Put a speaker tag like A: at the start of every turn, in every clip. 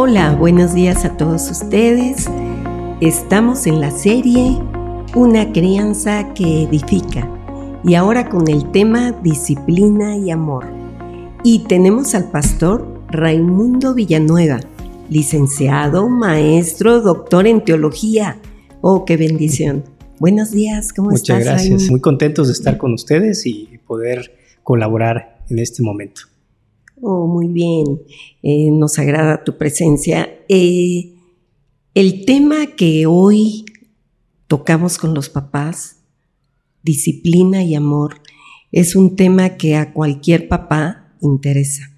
A: Hola, buenos días a todos ustedes. Estamos en la serie Una crianza que edifica y ahora con el tema disciplina y amor. Y tenemos al pastor Raimundo Villanueva, licenciado, maestro, doctor en teología. Oh, qué bendición. Buenos días, ¿cómo
B: estás?
A: Muchas
B: gracias, muy contentos de estar con ustedes y poder colaborar en este momento.
A: Oh, muy bien. Eh, nos agrada tu presencia. Eh, el tema que hoy tocamos con los papás, disciplina y amor, es un tema que a cualquier papá interesa.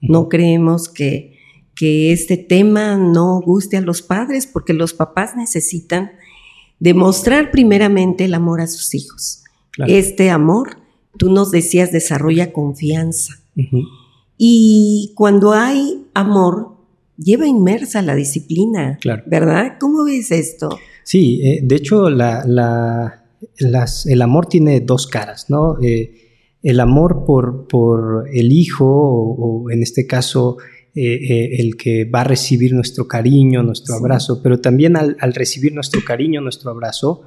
A: No creemos que, que este tema no guste a los padres porque los papás necesitan demostrar primeramente el amor a sus hijos. Este amor, tú nos decías, desarrolla confianza. Y cuando hay amor, lleva inmersa la disciplina, ¿verdad? ¿Cómo ves esto?
B: Sí, eh, de hecho la, el amor tiene dos caras, ¿no? Eh, el amor por, por el hijo, o, en este caso eh, el que va a recibir nuestro cariño, nuestro abrazo, pero también al, recibir nuestro cariño, nuestro abrazo,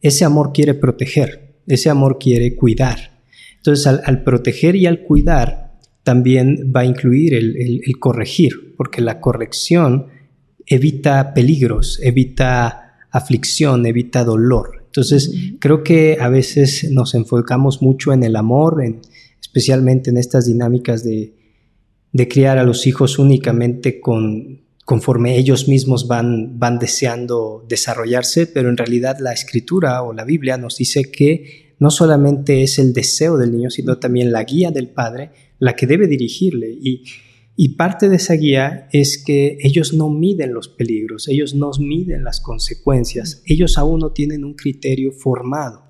B: ese amor quiere proteger, ese amor quiere cuidar. Entonces al proteger y al cuidar, también va a incluir el, corregir, porque la corrección evita peligros, evita aflicción, evita dolor. Entonces, creo que a veces nos enfocamos mucho en el amor, en, especialmente en estas dinámicas de, criar a los hijos únicamente con, conforme ellos mismos van, van deseando desarrollarse, pero en realidad la escritura o la Biblia nos dice que no solamente es el deseo del niño, sino también la guía del padre la que debe dirigirle. Y, parte de esa guía es que ellos no miden los peligros, ellos no miden las consecuencias, ellos aún no tienen un criterio formado.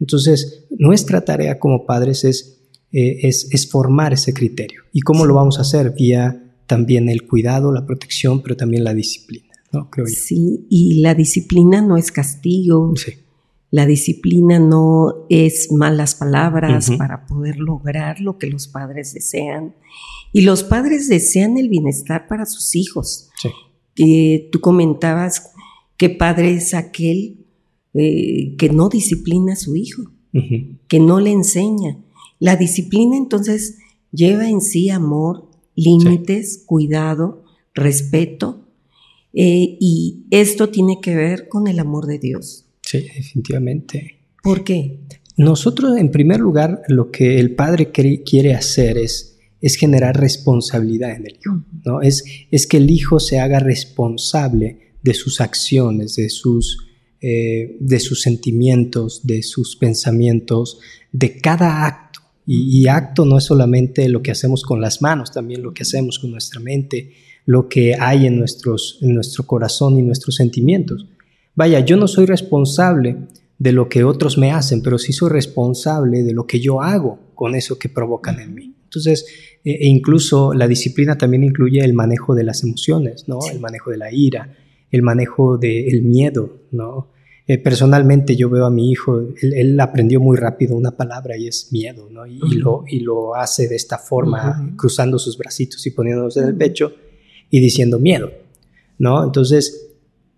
B: Entonces, nuestra tarea como padres es, eh, es, es, formar ese criterio. ¿Y cómo lo vamos a hacer? Vía también el cuidado, la protección, pero también la disciplina, ¿no? Creo yo.
A: Sí, y la disciplina no es castigo. Sí. La disciplina no es malas palabras para poder lograr lo que los padres desean. Y los padres desean el bienestar para sus hijos. Sí. tú comentabas qué padre es aquel eh, que no disciplina a su hijo, que no le enseña. La disciplina entonces lleva en sí amor, límites, cuidado, respeto, eh, y esto tiene que ver con el amor de Dios.
B: Sí, definitivamente.
A: ¿Por qué?
B: Nosotros, en primer lugar, lo que el padre quiere hacer es, es generar responsabilidad en el hijo, ¿no? Es, es que el hijo se haga responsable de sus acciones, de sus, eh, de sus sentimientos, de sus pensamientos, de cada acto. Y, y, acto no es solamente lo que hacemos con las manos, también lo que hacemos con nuestra mente, lo que hay en, nuestros, en nuestro corazón y nuestros sentimientos. Vaya, yo no soy responsable de lo que otros me hacen, pero sí soy responsable de lo que yo hago con eso que provocan en mí. Entonces, e, e incluso la disciplina también incluye el manejo de las emociones, ¿no? El manejo de la ira, el manejo del miedo, ¿no? Eh, personalmente yo veo a mi hijo, él, aprendió muy rápido una palabra y es miedo, ¿no? Y, lo, y lo hace de esta forma, cruzando sus bracitos y poniéndose en el pecho y diciendo miedo, ¿no? Entonces,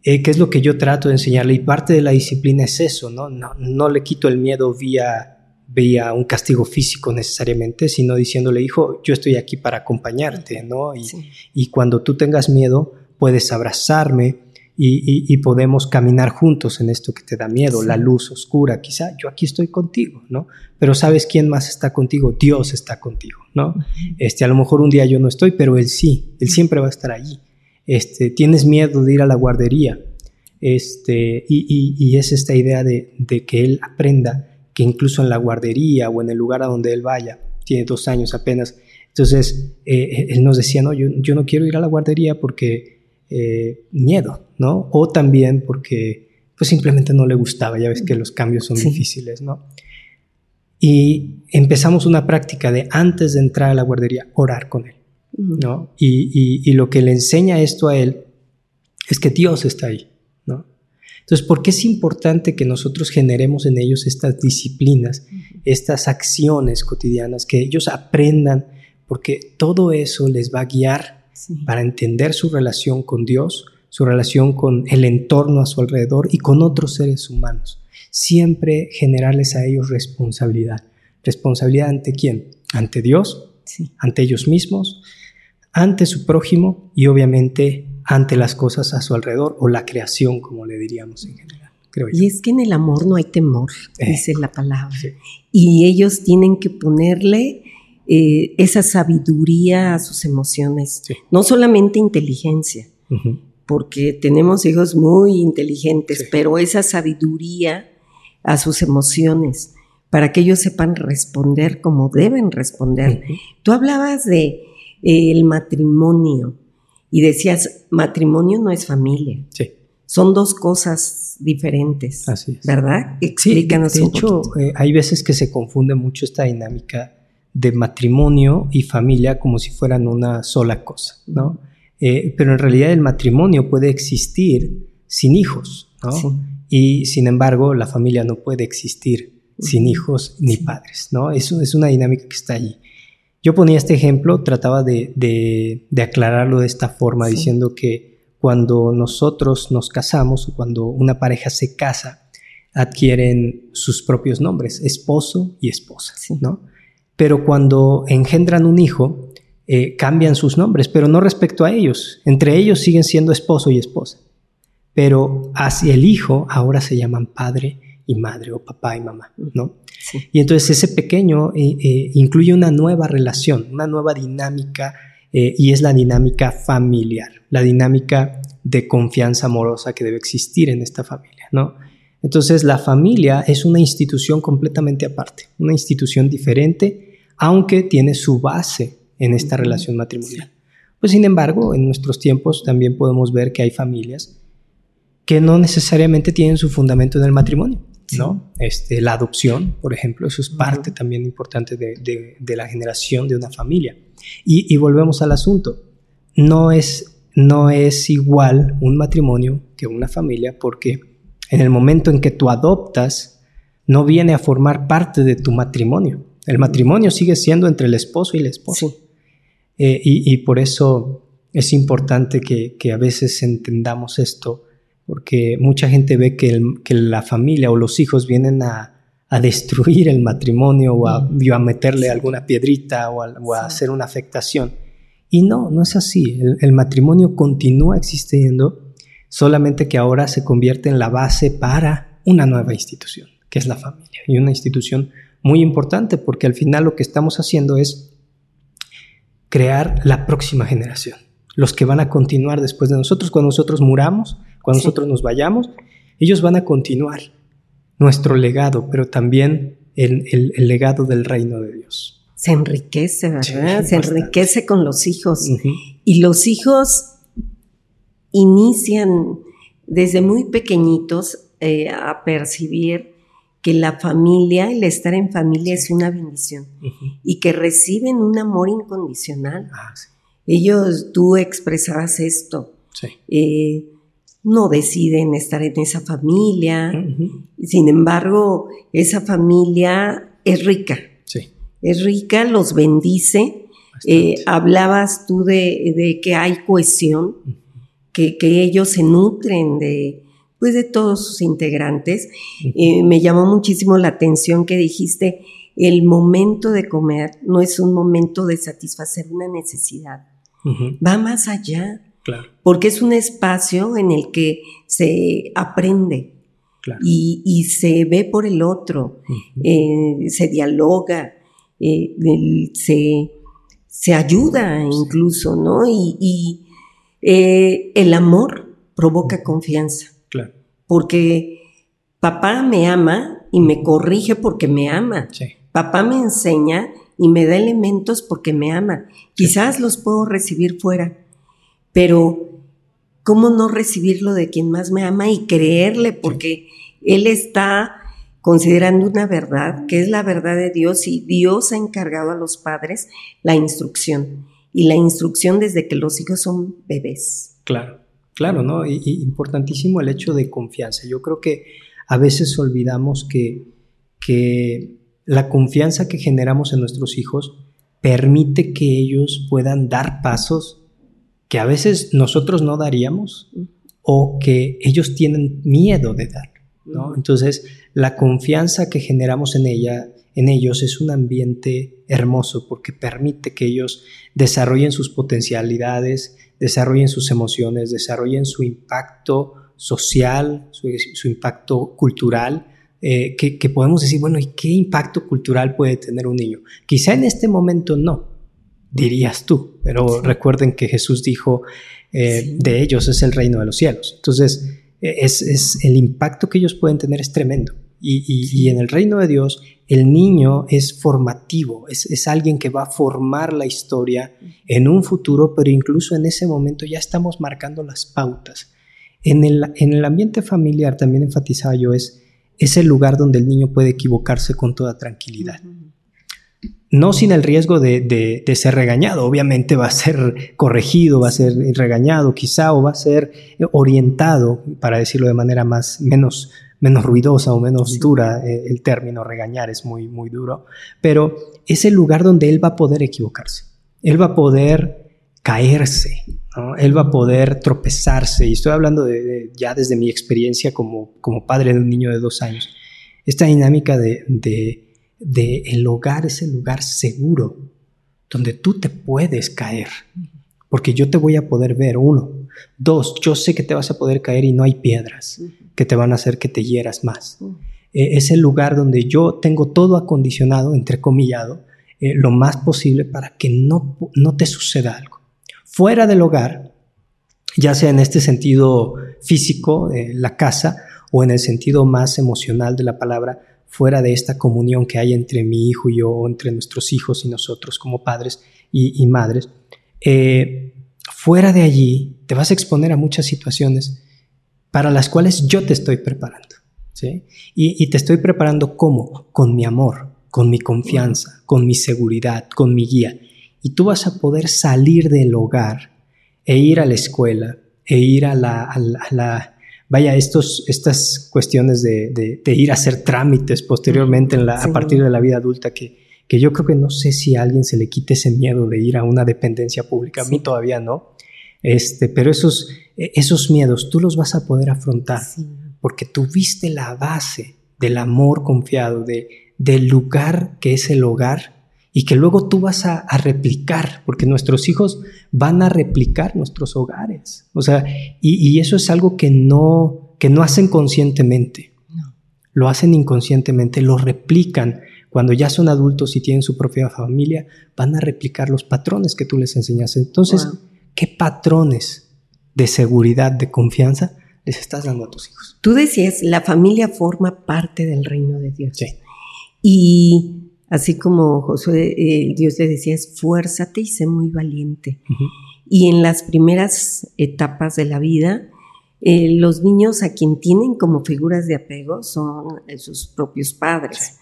B: eh, ¿Qué es lo que yo trato de enseñarle? Y parte de la disciplina es eso, ¿no? No, no le quito el miedo vía, vía un castigo físico necesariamente, sino diciéndole, hijo, yo estoy aquí para acompañarte, ¿no? Y, y cuando tú tengas miedo, puedes abrazarme y, y, podemos caminar juntos en esto que te da miedo, la luz oscura, quizá yo aquí estoy contigo, ¿no? Pero ¿sabes quién más está contigo? Dios está contigo, ¿no? Este, a lo mejor un día yo no estoy, pero Él sí, Él siempre va a estar allí. Este, tienes miedo de ir a la guardería. Este, y, es esta idea de, que él aprenda que incluso en la guardería o en el lugar a donde él vaya, tiene dos años apenas, entonces eh, él nos decía, no, yo, yo, no quiero ir a la guardería porque eh, miedo, ¿no? O también porque pues simplemente no le gustaba, ya ves que los cambios son difíciles, ¿no? Y empezamos una práctica de antes de entrar a la guardería, orar con él. ¿No? Y, lo que le enseña esto a él es que Dios está ahí, ¿no? Entonces, ¿por qué es importante que nosotros generemos en ellos estas disciplinas, estas acciones cotidianas, que ellos aprendan, porque todo eso les va a guiar para entender su relación con Dios, su relación con el entorno a su alrededor y con otros seres humanos. Siempre generarles a ellos responsabilidad. ¿Responsabilidad ante quién? Ante Dios, ante ellos mismos, ante su prójimo y obviamente ante las cosas a su alrededor o la creación, como le diríamos en general.
A: Y es que en el amor no hay temor, eh, dice la palabra. Y ellos tienen que ponerle eh, esa sabiduría a sus emociones, no solamente inteligencia, porque tenemos hijos muy inteligentes, pero esa sabiduría a sus emociones para que ellos sepan responder como deben responder. Tú hablabas de eh, el matrimonio y decías, matrimonio no es familia.
B: Sí.
A: Son dos cosas diferentes. Así es. ¿Verdad?
B: Explícanos. de hecho, eh, hay veces que se confunde mucho esta dinámica de matrimonio y familia como si fueran una sola cosa, ¿no? Eh, pero en realidad el matrimonio puede existir sin hijos, ¿no? Y sin embargo, la familia no puede existir sin hijos ni padres, ¿no? Eso es una dinámica que está allí. Yo ponía este ejemplo, trataba de, de, aclararlo de esta forma, diciendo que cuando nosotros nos casamos o cuando una pareja se casa, adquieren sus propios nombres, esposo y esposa, ¿no? Pero cuando engendran un hijo, eh, cambian sus nombres, pero no respecto a ellos. Entre ellos siguen siendo esposo y esposa. Pero hacia el hijo ahora se llaman padre y madre o papá y mamá, ¿no? Y entonces ese pequeño eh, eh, incluye una nueva relación, una nueva dinámica y es la dinámica familiar, la dinámica de confianza amorosa que debe existir en esta familia, ¿no? Entonces la familia es una institución completamente aparte, una institución diferente, aunque tiene su base en esta relación matrimonial. Pues sin embargo, en nuestros tiempos también podemos ver que hay familias que no necesariamente tienen su fundamento en el matrimonio, ¿no? Este, la adopción, por ejemplo, eso es parte también importante de, la generación de una familia. Y, volvemos al asunto, no es, no es igual un matrimonio que una familia porque en el momento en que tú adoptas, no viene a formar parte de tu matrimonio. El matrimonio sigue siendo entre el esposo y la esposa. Eh, y, por eso es importante que, a veces entendamos esto porque mucha gente ve que, la familia o los hijos vienen a, destruir el matrimonio o a, meterle alguna piedrita o a, hacer una afectación. Y no, no es así. El, matrimonio continúa existiendo, solamente que ahora se convierte en la base para una nueva institución, que es la familia. Y una institución muy importante porque al final lo que estamos haciendo es crear la próxima generación, los que van a continuar después de nosotros, cuando nosotros muramos, cuando nosotros nos vayamos, ellos van a continuar nuestro legado, pero también el, legado del reino de Dios.
A: Se enriquece, ¿verdad? Se enriquece con los hijos. Y los hijos inician desde muy pequeñitos eh, a percibir que la familia, el estar en familia es una bendición y que reciben un amor incondicional. Ah, Ellos, tú expresabas esto. Eh, no deciden estar en esa familia. Sin embargo, esa familia es rica.
B: Sí.
A: Es rica, los bendice. Eh, hablabas tú de, que hay cohesión, que, ellos se nutren de, pues de todos sus integrantes. Eh, me llamó muchísimo la atención que dijiste, el momento de comer no es un momento de satisfacer una necesidad, va más allá. Porque es un espacio en el que se aprende y, se ve por el otro, eh, se dialoga, eh, se, ayuda incluso, ¿no? Y, eh, el amor provoca confianza. Porque papá me ama y me corrige porque me ama. Papá me enseña y me da elementos porque me ama. Quizás los puedo recibir fuera, pero ¿cómo no recibirlo de quien más me ama y creerle? Porque Él está considerando una verdad, que es la verdad de Dios, y Dios ha encargado a los padres la instrucción, y la instrucción desde que los hijos son bebés.
B: Claro, claro, ¿no? Y, importantísimo el hecho de confianza. Yo creo que a veces olvidamos que, que la confianza que generamos en nuestros hijos permite que ellos puedan dar pasos que a veces nosotros no daríamos o que ellos tienen miedo de dar. ¿no? Entonces, la confianza que generamos en ella, en ellos, es un ambiente hermoso porque permite que ellos desarrollen sus potencialidades, desarrollen sus emociones, desarrollen su impacto social, su, impacto cultural, eh, que, que, podemos decir, bueno, ¿y qué impacto cultural puede tener un niño? Quizá en este momento no, dirías tú, pero recuerden que Jesús dijo, eh, de ellos es el reino de los cielos. Entonces, e, es, el impacto que ellos pueden tener es tremendo. Y, en el reino de Dios, el niño es formativo, es, alguien que va a formar la historia en un futuro, pero incluso en ese momento ya estamos marcando las pautas. En el, en el ambiente familiar, también enfatizaba yo, es, es el lugar donde el niño puede equivocarse con toda tranquilidad no sin el riesgo de, ser regañado. Obviamente va a ser corregido, va a ser regañado quizá o va a ser orientado, para decirlo de manera más, menos, menos ruidosa o menos dura, eh, el término regañar es muy, muy duro, pero es el lugar donde él va a poder equivocarse, él va a poder caerse, él va a poder tropezarse, y estoy hablando de, ya desde mi experiencia como, como padre de un niño de dos años, esta dinámica de de el hogar es el lugar seguro donde tú te puedes caer, porque yo te voy a poder ver, uno. Dos, yo sé que te vas a poder caer y no hay piedras que te van a hacer que te hieras más. E, es el lugar donde yo tengo todo acondicionado, entrecomillado, eh, lo más posible para que no, no te suceda algo. Fuera del hogar, ya sea en este sentido físico, de la casa, o en el sentido más emocional de la palabra, fuera de esta comunión que hay entre mi hijo y yo, entre nuestros hijos y nosotros como padres y, madres, eh, fuera de allí te vas a exponer a muchas situaciones para las cuales yo te estoy preparando. ¿sí? Y, te estoy preparando ¿cómo? Con mi amor, con mi confianza, con mi seguridad, con mi guía. Y tú vas a poder salir del hogar e ir a la escuela, e ir a la vaya, estos, estas cuestiones de, ir a hacer trámites posteriormente en la, a partir de la vida adulta, que, que yo creo que no sé si a alguien se le quite ese miedo de ir a una dependencia pública, a mí todavía no, este, pero esos, esos miedos tú los vas a poder afrontar porque tuviste la base del amor confiado, de, del lugar que es el hogar y que luego tú vas a, replicar, porque nuestros hijos van a replicar nuestros hogares. O sea, y, eso es algo que no, que no hacen conscientemente. Lo hacen inconscientemente, lo replican. Cuando ya son adultos y tienen su propia familia, van a replicar los patrones que tú les enseñas. Entonces, ¿qué patrones de seguridad, de confianza les estás dando a tus hijos?
A: Tú decías, la familia forma parte del reino de Dios. Sí. Y Así como Josué, eh, Dios le decía, esfuérzate y sé muy valiente. Y en las primeras etapas de la vida, eh, los niños a quien tienen como figuras de apego son eh, sus propios padres.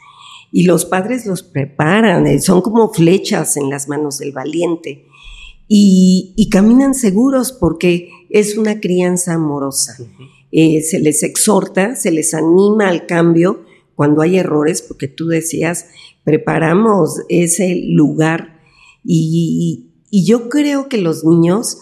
A: Y los padres los preparan, son como flechas en las manos del valiente. Y, caminan seguros porque es una crianza amorosa. se les exhorta, se les anima al cambio cuando hay errores, porque tú decías, preparamos ese lugar y, yo creo que los niños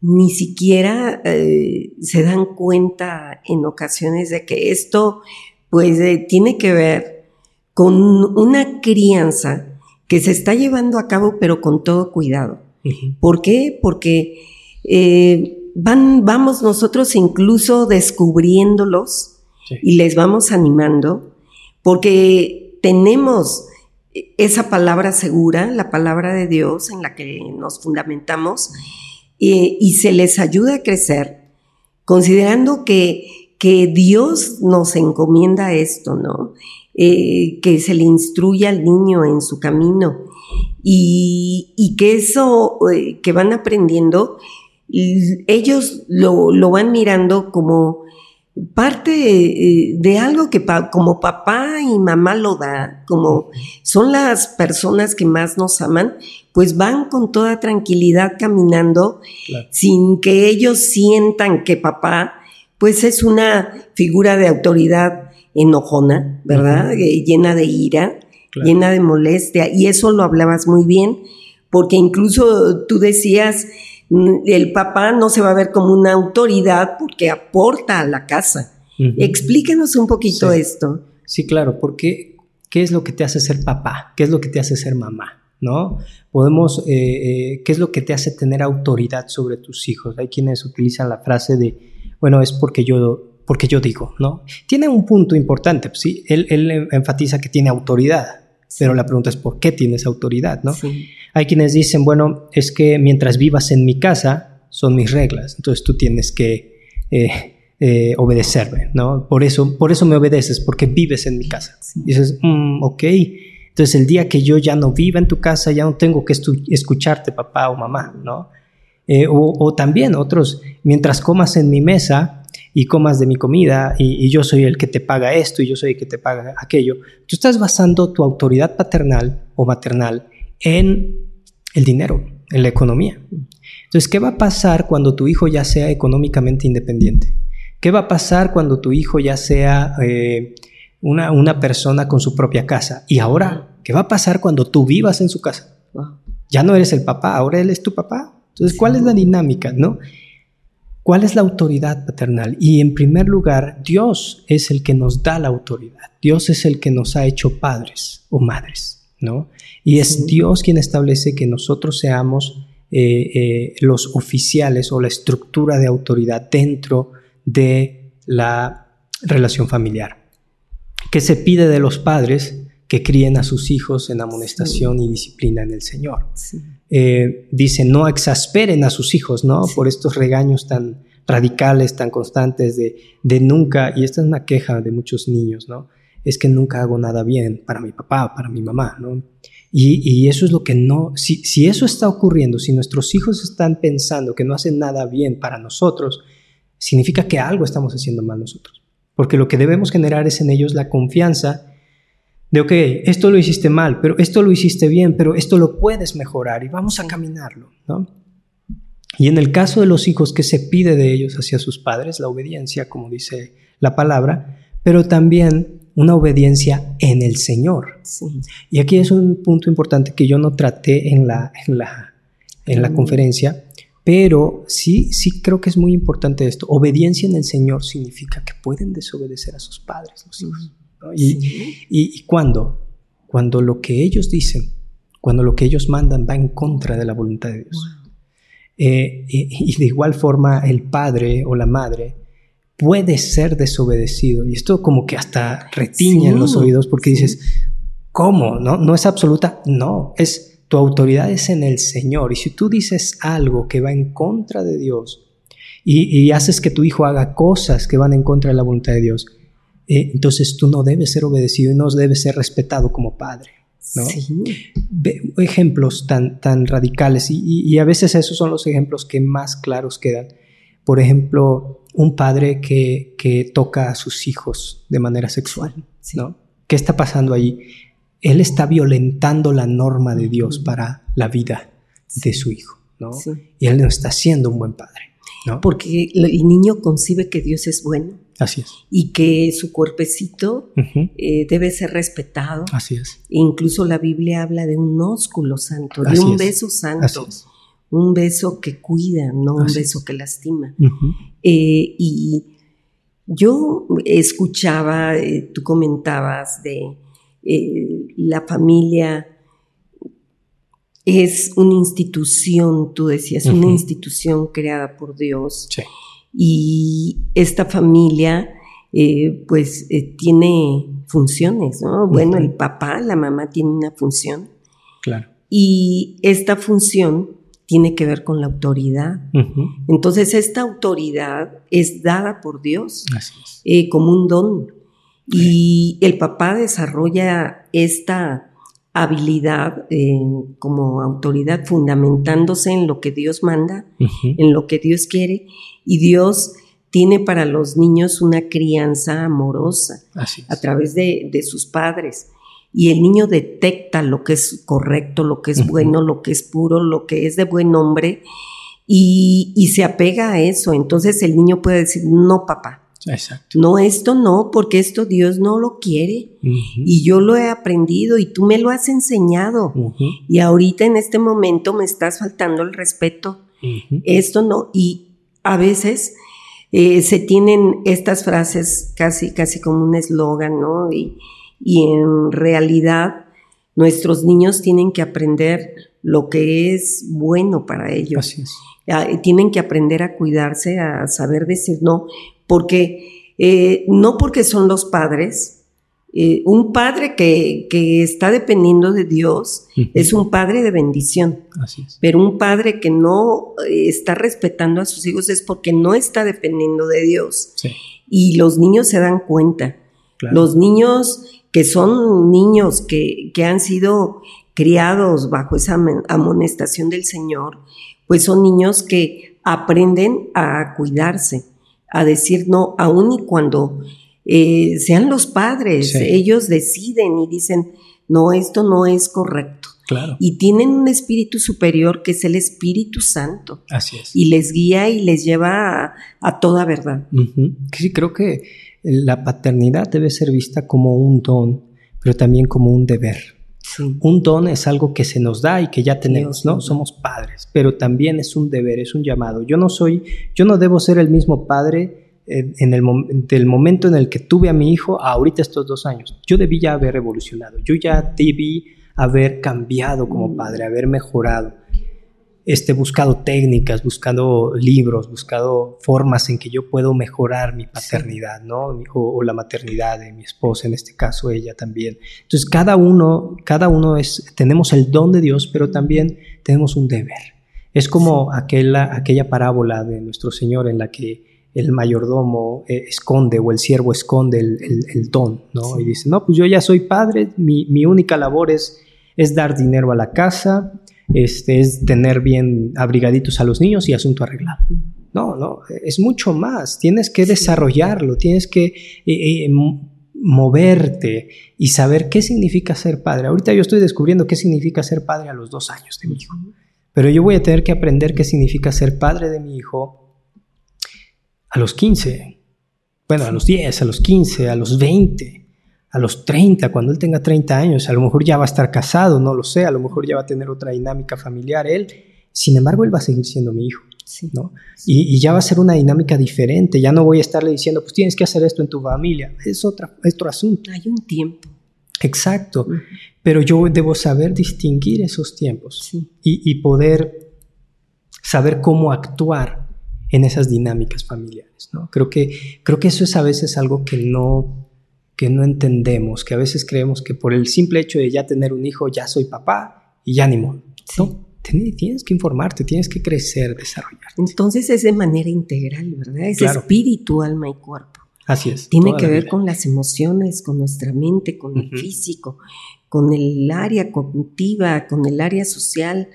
A: ni siquiera eh, se dan cuenta en ocasiones de que esto pues eh, tiene que ver con una crianza que se está llevando a cabo pero con todo cuidado. ¿Por qué? Porque eh, van, vamos nosotros incluso descubriéndolos y les vamos animando porque tenemos esa palabra segura, la palabra de Dios en la que nos fundamentamos, y se les ayuda a crecer, considerando que, que Dios nos encomienda esto, ¿no? Eh, que se le instruye al niño en su camino y, y que eso eh, que van aprendiendo, ellos lo, lo van mirando como parte eh, de algo que como papá y mamá lo da, como son las personas que más nos aman, pues van con toda tranquilidad caminando sin que ellos sientan que papá pues es una figura de autoridad enojona, ¿verdad? Eh, llena de ira, llena de molestia y eso lo hablabas muy bien porque incluso tú decías El papá no se va a ver como una autoridad porque aporta a la casa. Explíquenos un poquito esto.
B: Sí, claro, porque ¿qué es lo que te hace ser papá? ¿Qué es lo que te hace ser mamá? ¿No? Podemos, eh, eh, ¿qué es lo que te hace tener autoridad sobre tus hijos? Hay quienes utilizan la frase de, bueno, es porque yo porque yo digo, ¿no? Tiene un punto importante, pues sí, él, él enfatiza que tiene autoridad, pero la pregunta es por qué tienes autoridad, ¿no? Hay quienes dicen, bueno, es que mientras vivas en mi casa son mis reglas, entonces tú tienes que eh, eh, obedecerme, ¿no? Por eso, por eso me obedeces, porque vives en mi casa. Y dices, mm, ok, entonces el día que yo ya no viva en tu casa, ya no tengo que escucharte, papá o mamá, ¿no? Eh, o, también otros, mientras comas en mi mesa, y comas de mi comida y, yo soy el que te paga esto y yo soy el que te paga aquello. Tú estás basando tu autoridad paternal o maternal en el dinero, en la economía. Entonces, ¿qué va a pasar cuando tu hijo ya sea económicamente independiente? ¿Qué va a pasar cuando tu hijo ya sea eh, una, una persona con su propia casa? Y ahora, ¿qué va a pasar cuando tú vivas en su casa? Ya no eres el papá, ahora él es tu papá. Entonces, ¿cuál es la dinámica? ¿no? ¿Cuál es la autoridad paternal? Y en primer lugar, Dios es el que nos da la autoridad. Dios es el que nos ha hecho padres o madres, ¿no? Y es Dios quien establece que nosotros seamos eh, eh, los oficiales o la estructura de autoridad dentro de la relación familiar. ¿Qué se pide de los padres? Que críen a sus hijos en amonestación y disciplina en el Señor. Sí eh, dice no exasperen a sus hijos, ¿no? Por estos regaños tan radicales, tan constantes de, de nunca, y esta es una queja de muchos niños, ¿no? Es que nunca hago nada bien para mi papá, para mi mamá, ¿no? Y, y eso es lo que no, si, si eso está ocurriendo, si nuestros hijos están pensando que no hacen nada bien para nosotros, significa que algo estamos haciendo mal nosotros. Porque lo que debemos generar es en ellos la confianza de, ok, esto lo hiciste mal, pero esto lo hiciste bien, pero esto lo puedes mejorar y vamos a caminarlo, ¿no? Y en el caso de los hijos, que se pide de ellos hacia sus padres? La obediencia, como dice la palabra, pero también una obediencia en el Señor. Y aquí es un punto importante que yo no traté en la, en la, en la conferencia, pero sí, sí creo que es muy importante esto. Obediencia en el Señor significa que pueden desobedecer a sus padres, los hijos. Y, y, cuando, cuando lo que ellos dicen, cuando lo que ellos mandan va en contra de la voluntad de Dios. Eh, y, de igual forma el padre o la madre puede ser desobedecido. Y esto como que hasta retiña en los oídos porque dices, ¿cómo? ¿No? ¿No es absoluta? No, es tu autoridad es en el Señor. Y si tú dices algo que va en contra de Dios y, y haces que tu hijo haga cosas que van en contra de la voluntad de Dios, eh, entonces tú no debes ser obedecido y no debes ser respetado como padre. ¿no? ejemplos tan, tan radicales y, a veces esos son los ejemplos que más claros quedan. Por ejemplo, un padre que, que toca a sus hijos de manera sexual. ¿no? ¿Qué está pasando allí? Él está violentando la norma de Dios para la vida de su hijo. ¿no? Y él no está siendo un buen padre. ¿no?
A: Porque el niño concibe que Dios es bueno
B: Así es.
A: Y que su cuerpecito eh, debe ser respetado.
B: Así es.
A: Incluso la Biblia habla de un ósculo santo, de un beso santo. Un beso que cuida, no un beso que lastima. Eh, y yo escuchaba, eh, tú comentabas de la familia es una institución, tú decías, una institución creada por Dios. Sí y esta familia eh, pues eh, tiene funciones, ¿no? Bueno, el papá, la mamá tiene una función.
B: Claro.
A: Y esta función tiene que ver con la autoridad. Entonces, esta autoridad es dada por Dios eh, como un don. Y el papá desarrolla esta habilidad como autoridad fundamentándose en lo que Dios manda, en lo que Dios quiere y Dios tiene para los niños una crianza amorosa a través de, sus padres. Y el niño detecta lo que es correcto, lo que es bueno, lo que es puro, lo que es de buen hombre y, se apega a eso. Entonces el niño puede decir, no, papá,
B: Exacto.
A: No, esto no, porque esto Dios no lo quiere. Y yo lo he aprendido y tú me lo has enseñado. Y ahorita en este momento me estás faltando el respeto Esto no, y a veces eh, se tienen estas frases casi, casi como un eslogan, ¿no? Y, y en realidad nuestros niños tienen que aprender lo que es bueno para ellos.
B: Así es.
A: Ah, tienen que aprender a cuidarse, a saber decir no, porque eh, no porque son los padres, eh, un padre que, que, está dependiendo de Dios es un padre de bendición.
B: Así es.
A: Pero un padre que no eh, está respetando a sus hijos es porque no está dependiendo de Dios.
B: Sí.
A: Y los niños se dan cuenta.
B: Claro.
A: Los niños que son niños que, que han sido criados bajo esa amonestación del Señor, pues son niños que aprenden a cuidarse, a decir no, aun y cuando eh, sean los padres,
B: Sí.
A: ellos deciden y dicen, no, esto no es correcto.
B: Claro.
A: Y tienen un espíritu superior que es el Espíritu Santo
B: Así es.
A: y les guía y les lleva a, a toda verdad.
B: Sí, creo que la paternidad debe ser vista como un don, pero también como un deber.
A: Sí.
B: Un don es algo que se nos da y que ya tenemos, ¿no? Somos padres, pero también es un deber, es un llamado. Yo no soy, yo no debo ser el mismo padre eh, en el del momento en el que tuve a mi hijo a ahorita estos dos años. Yo debí ya haber evolucionado, yo ya debí haber cambiado como
A: Mm.
B: padre, haber mejorado, este, buscado técnicas, buscado libros, buscado formas en que yo puedo mejorar mi paternidad, ¿no? Mi- O, o la maternidad de mi esposa, en este caso ella también. Entonces cada uno, cada uno es, tenemos el don de Dios, pero también tenemos un deber. Es como aquella, aquella parábola de nuestro Señor en la que el mayordomo eh, esconde o el siervo esconde el, el- el don, ¿no?
A: Sí.
B: Y dice, no, pues yo ya soy padre, mi, mi única labor es, es dar dinero a la casa, este, es tener bien abrigaditos a los niños y asunto arreglado. No, no, es mucho más. Tienes que desarrollarlo, tienes que eh, eh, mo- moverte y saber qué significa ser padre. Ahorita yo estoy descubriendo qué significa ser padre a los dos años de mi hijo, pero yo voy a tener que aprender qué significa ser padre de mi hijo a los 15, bueno, a los 10, a los 15, a los 20 a los 30, cuando él tenga 30 años, a lo mejor ya va a estar casado, no lo sé, a lo mejor ya va a tener otra dinámica familiar él. Sin embargo, él va a seguir siendo mi hijo,
A: Sí.
B: ¿no? Y, y ya va a ser una dinámica diferente. Ya no voy a estarle diciendo, pues tienes que hacer esto en tu familia. Es otra, es otro asunto.
A: Hay un tiempo.
B: Exacto.
A: Ujú.
B: Pero yo debo saber distinguir esos tiempos
A: Sí.
B: y, y poder saber cómo actuar en esas dinámicas familiares, ¿no? Creo que, creo que eso es a veces algo que no, que no entendemos, que a veces creemos que por el simple hecho de ya tener un hijo, ya soy papá y ya ni modo.
A: Sí.
B: No, tienes que informarte, tienes que crecer, desarrollar.
A: Entonces es de manera integral, ¿verdad? Es
B: Claro.
A: espíritu, alma y cuerpo.
B: Así es.
A: Tiene que ver
B: vida.
A: con las emociones, con nuestra mente, con el físico, con el área cognitiva, con el área social.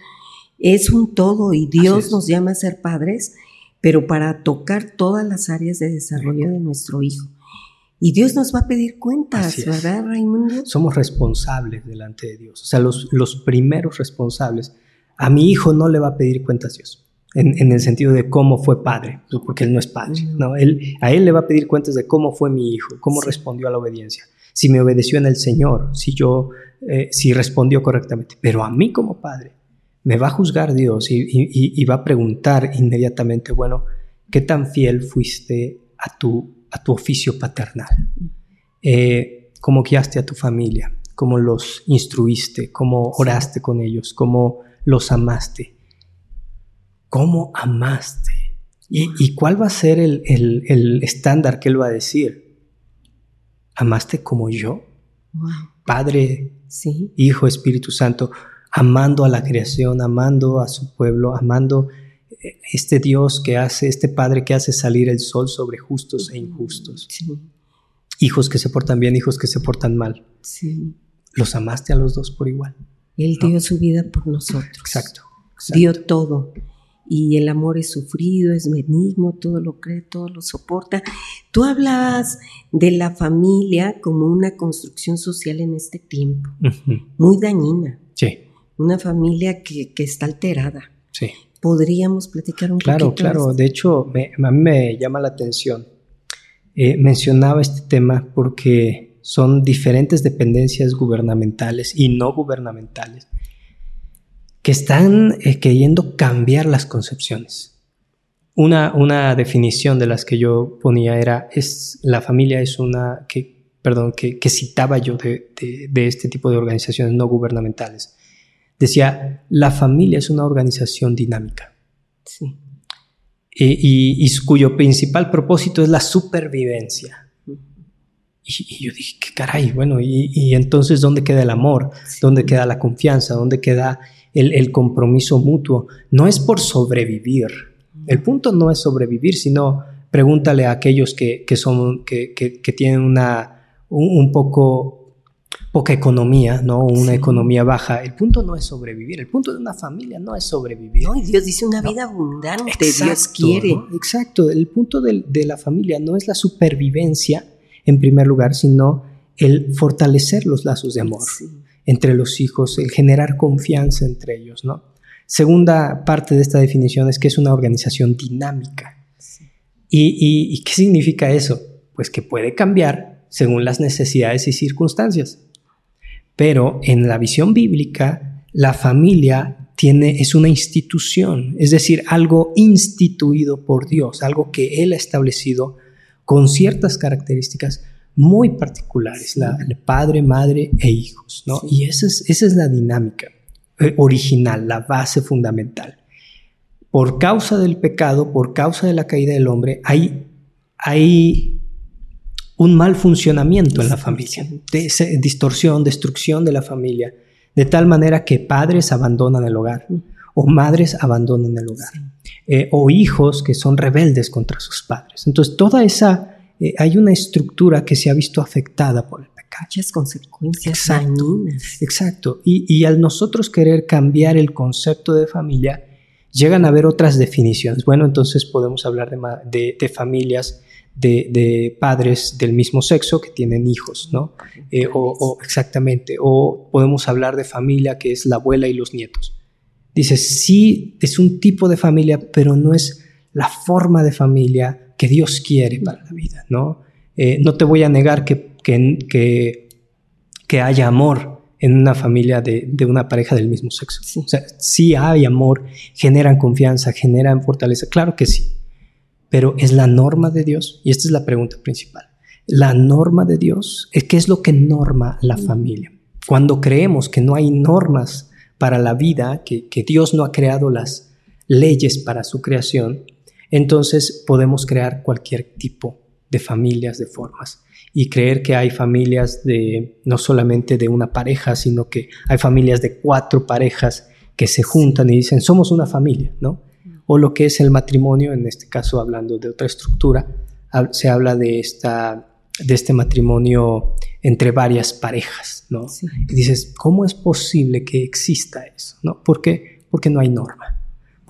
A: Es un todo y Dios nos llama a ser padres, pero para tocar todas las áreas de desarrollo de nuestro hijo. Y Dios nos va a pedir cuentas. ¿verdad, Raimundo?
B: somos responsables delante de Dios. O sea, los, los primeros responsables. A mi hijo no le va a pedir cuentas Dios. En, en el sentido de cómo fue padre, porque él no es padre. No, él, a él le va a pedir cuentas de cómo fue mi hijo, cómo
A: Sí.
B: respondió a la obediencia, si me obedeció en el Señor, si yo, eh, si respondió correctamente. Pero a mí como padre, me va a juzgar Dios y- y- y va a preguntar inmediatamente, bueno, ¿qué tan fiel fuiste a tu, a tu oficio paternal? Eh, ¿Cómo guiaste a tu familia? ¿Cómo los instruiste? ¿Cómo oraste con ellos? ¿Cómo los amaste? ¿Cómo amaste? ¿Y, y cuál va a ser el, el- el estándar que él va a decir? ¿Amaste como yo?
A: Wow.
B: Padre,
A: Sí.
B: Hijo, Espíritu Santo, amando a la creación, amando a su pueblo, amando este Dios que hace, este Padre que hace salir el sol sobre justos e injustos.
A: Sí.
B: Hijos que se portan bien, hijos que se portan mal.
A: Sí.
B: ¿Los amaste a los dos por igual?
A: Él
B: No.
A: dio su vida por nosotros.
B: Exacto. exacto.
A: dio todo. Y el amor es sufrido, es benigno, todo lo cree, todo lo soporta. Tú hablabas de la familia como una construcción social en este tiempo, muy dañina,
B: Sí,
A: una familia que, que está alterada.
B: sí.
A: Podríamos platicar un
B: Claro,
A: poquito.
B: claro.
A: de
B: De hecho, me- a mí me llama la atención. Eh, mencionaba este tema porque son diferentes dependencias gubernamentales y no gubernamentales que están eh, queriendo cambiar las concepciones. Una, una, definición de las que yo ponía era, es, la familia es una, que, perdón, que, citaba yo de, este tipo de organizaciones no gubernamentales. Decía, la familia es una organización dinámica. Sí. Y, cuyo principal propósito es la supervivencia. Y, yo dije, qué caray, bueno, y, entonces, ¿dónde queda el amor? ¿Dónde queda la confianza? ¿Dónde queda el, compromiso mutuo? No es por sobrevivir. El punto no es sobrevivir, sino pregúntale a aquellos que, son, que, tienen una, un, poco poca economía, ¿no? Una economía baja. El punto no es sobrevivir, el punto de una familia no es sobrevivir.
A: No, y Dios dice una vida abundante, Dios quiere.
B: Exacto, el punto de, la familia no es la supervivencia en primer lugar, sino el fortalecer los lazos de amor entre los hijos, el generar confianza entre ellos, ¿no? Segunda parte de esta definición es que es una organización dinámica. ¿Y, qué significa eso? Pues que puede cambiar según las necesidades y circunstancias. Pero en la visión bíblica, la familia tiene, es una institución, es decir, algo instituido por Dios, algo que Él ha establecido con ciertas características muy particulares, la, padre, madre e hijos, ¿no? Y esa es, esa es la dinámica eh, original, la base fundamental. Por causa del pecado, por causa de la caída del hombre, hay, hay un mal funcionamiento en la familia, distorsión, destrucción de la familia, de tal manera que padres abandonan el hogar o madres abandonan el hogar, eh, o hijos que son rebeldes contra sus padres. Entonces, toda esa eh, hay una estructura que se ha visto afectada por el pecado.
A: Muchas consecuencias
B: exacto, Exacto. Y, al nosotros querer cambiar el concepto de familia, llegan a haber otras definiciones. Bueno, entonces podemos hablar de, familias de, padres del mismo sexo que tienen hijos, ¿no? Eh, o, exactamente. O podemos hablar de familia que es la abuela y los nietos. Dice, sí, es un tipo de familia, pero no es la forma de familia que Dios quiere para la vida, ¿no? Eh, no te voy a negar que, que, que, haya amor en una familia de, de, una pareja del mismo sexo. Sí. O sea, sí hay amor, generan confianza, generan fortaleza, claro que sí, pero es la norma de Dios, y esta es la pregunta principal. La norma de Dios, ¿qué es lo que norma la familia? Cuando creemos que no hay normas para la vida, que, que Dios no ha creado las leyes para su creación, entonces podemos crear cualquier tipo de familias, de formas. Y creer que hay familias de no solamente de una pareja, sino que hay familias de cuatro parejas que se juntan y dicen somos una familia, ¿no? O lo que es el matrimonio, en este caso hablando de otra estructura, se habla de esta de este matrimonio entre varias parejas, ¿no? Y dices, ¿cómo es posible que exista eso? ¿No? ¿Por qué? Porque no hay norma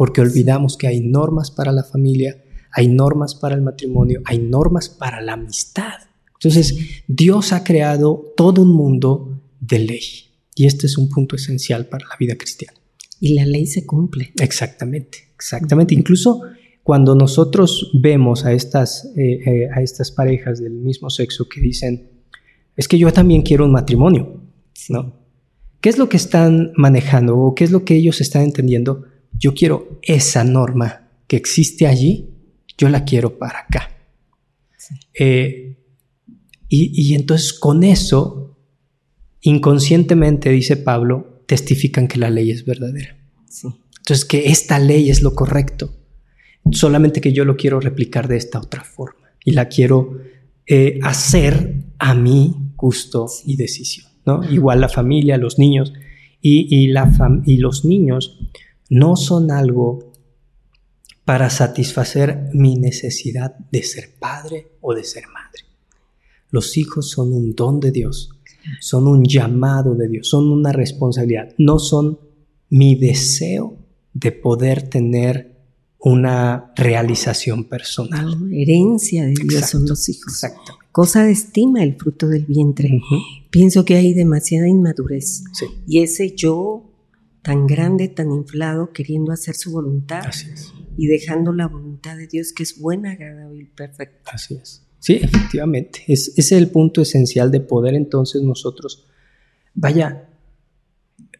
B: porque olvidamos que hay normas para la familia, hay normas para el matrimonio, hay normas para la amistad. Entonces, Dios ha creado todo un mundo de ley y este es un punto esencial para la vida cristiana.
A: Y la ley se cumple.
B: Exactamente, exactamente. Incluso cuando nosotros vemos a estas, eh, eh, a estas parejas del mismo sexo que dicen, es que yo también quiero un matrimonio, ¿no? ¿Qué es lo que están manejando o qué es lo que ellos están entendiendo? yo quiero esa norma que existe allí, yo la quiero para acá. Eh, y, entonces con eso, inconscientemente, dice Pablo, testifican que la ley es verdadera. Entonces que esta ley es lo correcto, solamente que yo lo quiero replicar de esta otra forma y la quiero eh, hacer a mi gusto y decisión. ¿no? Igual la familia, los niños y, la y los niños no son algo para satisfacer mi necesidad de ser padre o de ser madre. Los hijos son un don de Dios, son un llamado de Dios, son una responsabilidad, no son mi deseo de poder tener una realización personal.
A: herencia de Dios son los hijos. Exacto. Cosa de estima el fruto del vientre. Pienso que hay demasiada inmadurez. Y ese yo tan grande, tan inflado, queriendo hacer su voluntad y dejando la voluntad de Dios que es buena, agradable y perfecta.
B: Así es. Sí, efectivamente. Es, ese es el punto esencial de poder entonces nosotros, vaya,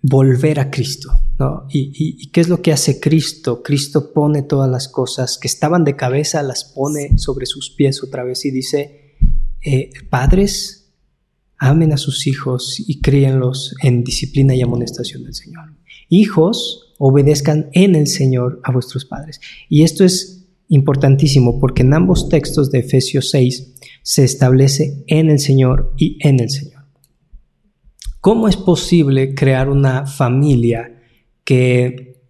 B: volver a Cristo. ¿no? ¿Y, qué es lo que hace Cristo? Cristo pone todas las cosas que estaban de cabeza, las pone sobre sus pies otra vez y dice, eh, padres, amen a sus hijos y críenlos en disciplina y amonestación del Señor. Hijos, obedezcan en el Señor a vuestros padres. Y esto es importantísimo porque en ambos textos de Efesios 6 se establece en el Señor y en el Señor. ¿Cómo es posible crear una familia que,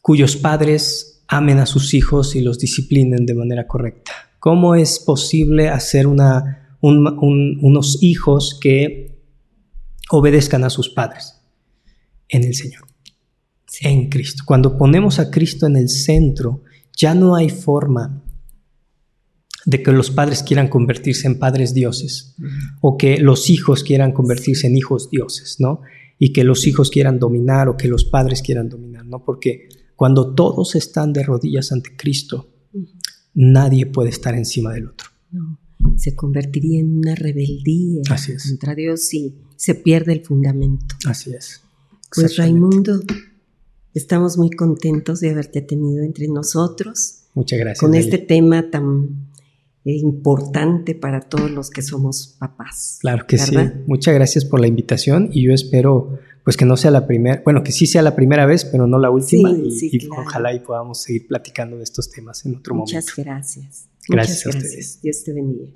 B: cuyos padres amen a sus hijos y los disciplinen de manera correcta? ¿Cómo es posible hacer unos hijos que obedezcan a sus padres? En el Señor, en Cristo. Cuando ponemos a Cristo en el centro, ya no hay forma de que los padres quieran convertirse en padres dioses o que los hijos quieran convertirse en hijos dioses, ¿no? Y que los hijos quieran dominar o que los padres quieran dominar, ¿no? Porque cuando todos están de rodillas ante Cristo, nadie puede estar encima del otro.
A: No, se convertiría en una rebeldía contra Dios y se pierde el fundamento.
B: Así es.
A: Pues Raimundo, estamos muy contentos de haberte tenido entre nosotros.
B: Muchas gracias.
A: Con este tema tan importante para todos los que somos papás.
B: Claro que sí. Muchas gracias por la invitación y yo espero pues que no sea la primera, bueno, que sí sea la primera vez, pero no la última y, ojalá y podamos seguir platicando de estos temas en otro
A: momento.
B: Muchas
A: gracias.
B: Gracias a ustedes.
A: Dios te bendiga.